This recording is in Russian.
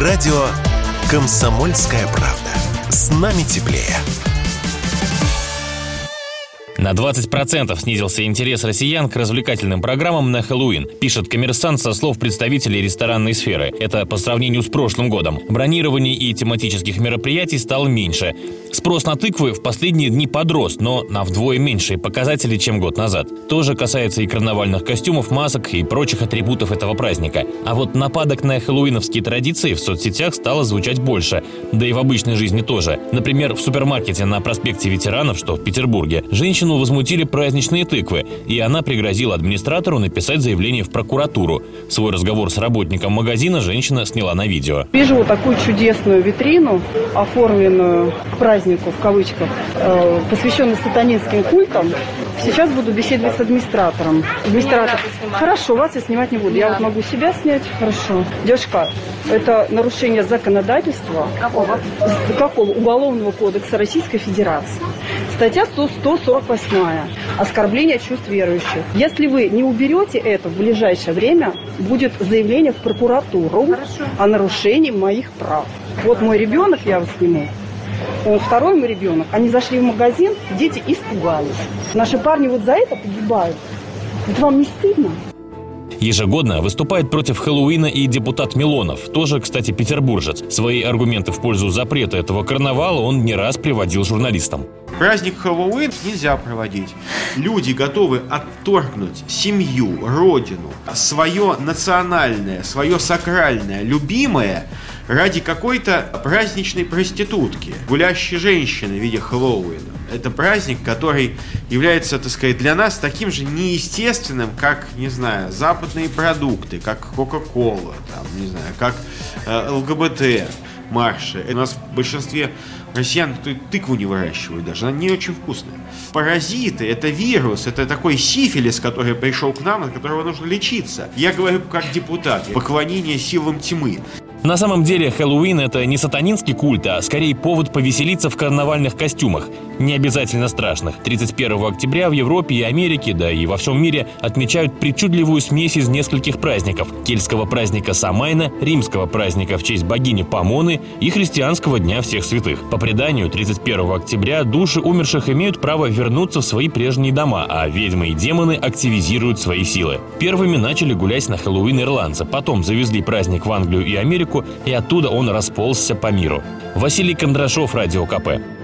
Радио «Комсомольская правда». С нами теплее. На 20% снизился интерес россиян к развлекательным программам на Хэллоуин, пишет коммерсант со слов представителей ресторанной сферы. Это по сравнению с прошлым годом. Бронирований и тематических мероприятий стало меньше. Спрос на тыквы в последние дни подрос, но на вдвое меньшие показатели, чем год назад. Тоже касается и карнавальных костюмов, масок и прочих атрибутов этого праздника. А вот нападок на хэллоуиновские традиции в соцсетях стало звучать больше, да и в обычной жизни тоже. Например, в супермаркете на проспекте ветеранов, что в Петербурге, женщину женщину возмутили праздничные тыквы, и она пригрозила администратору написать заявление в прокуратуру. Свой разговор с работником магазина женщина сняла на видео. Вижу вот такую чудесную витрину, оформленную к празднику, в кавычках, э, посвященную сатанинским культам. Сейчас буду беседовать с администратором. Администратор. Хорошо, вас я снимать не буду. Я вот могу себя снять. Хорошо. Девушка, это нарушение законодательства. Какого? Какого? Уголовного кодекса Российской Федерации. Статья 148. Оскорбление чувств верующих. Если вы не уберете это в ближайшее время, будет заявление в прокуратуру Хорошо. о нарушении моих прав. Вот мой ребенок, я вас сниму. Он второй мой ребенок. Они зашли в магазин, дети испугались. Наши парни вот за это погибают. Это вам не стыдно? Ежегодно выступает против Хэллоуина и депутат Милонов, тоже, кстати, петербуржец. Свои аргументы в пользу запрета этого карнавала он не раз приводил журналистам. Праздник Хэллоуин нельзя проводить. Люди готовы отторгнуть семью, родину, свое национальное, свое сакральное, любимое ради какой-то праздничной проститутки, гулящей женщины в виде Хэллоуина. Это праздник, который является, так сказать, для нас таким же неестественным, как, не знаю, западные продукты, как Кока-Кола, там, не знаю, как э, ЛГБТ марши. У нас в большинстве россиян тыкву не выращивают даже, она не очень вкусная. Паразиты, это вирус, это такой сифилис, который пришел к нам, от которого нужно лечиться. Я говорю как депутат, поклонение силам тьмы. На самом деле Хэллоуин – это не сатанинский культ, а скорее повод повеселиться в карнавальных костюмах, не обязательно страшных. 31 октября в Европе и Америке, да и во всем мире отмечают причудливую смесь из нескольких праздников – кельтского праздника Самайна, римского праздника в честь богини Помоны и христианского Дня всех святых. По преданию, 31 октября души умерших имеют право вернуться в свои прежние дома, а ведьмы и демоны активизируют свои силы. Первыми начали гулять на Хэллоуин ирландцы, потом завезли праздник в Англию и Америку, и оттуда он расползся по миру. Василий Кондрашов, Радио КП.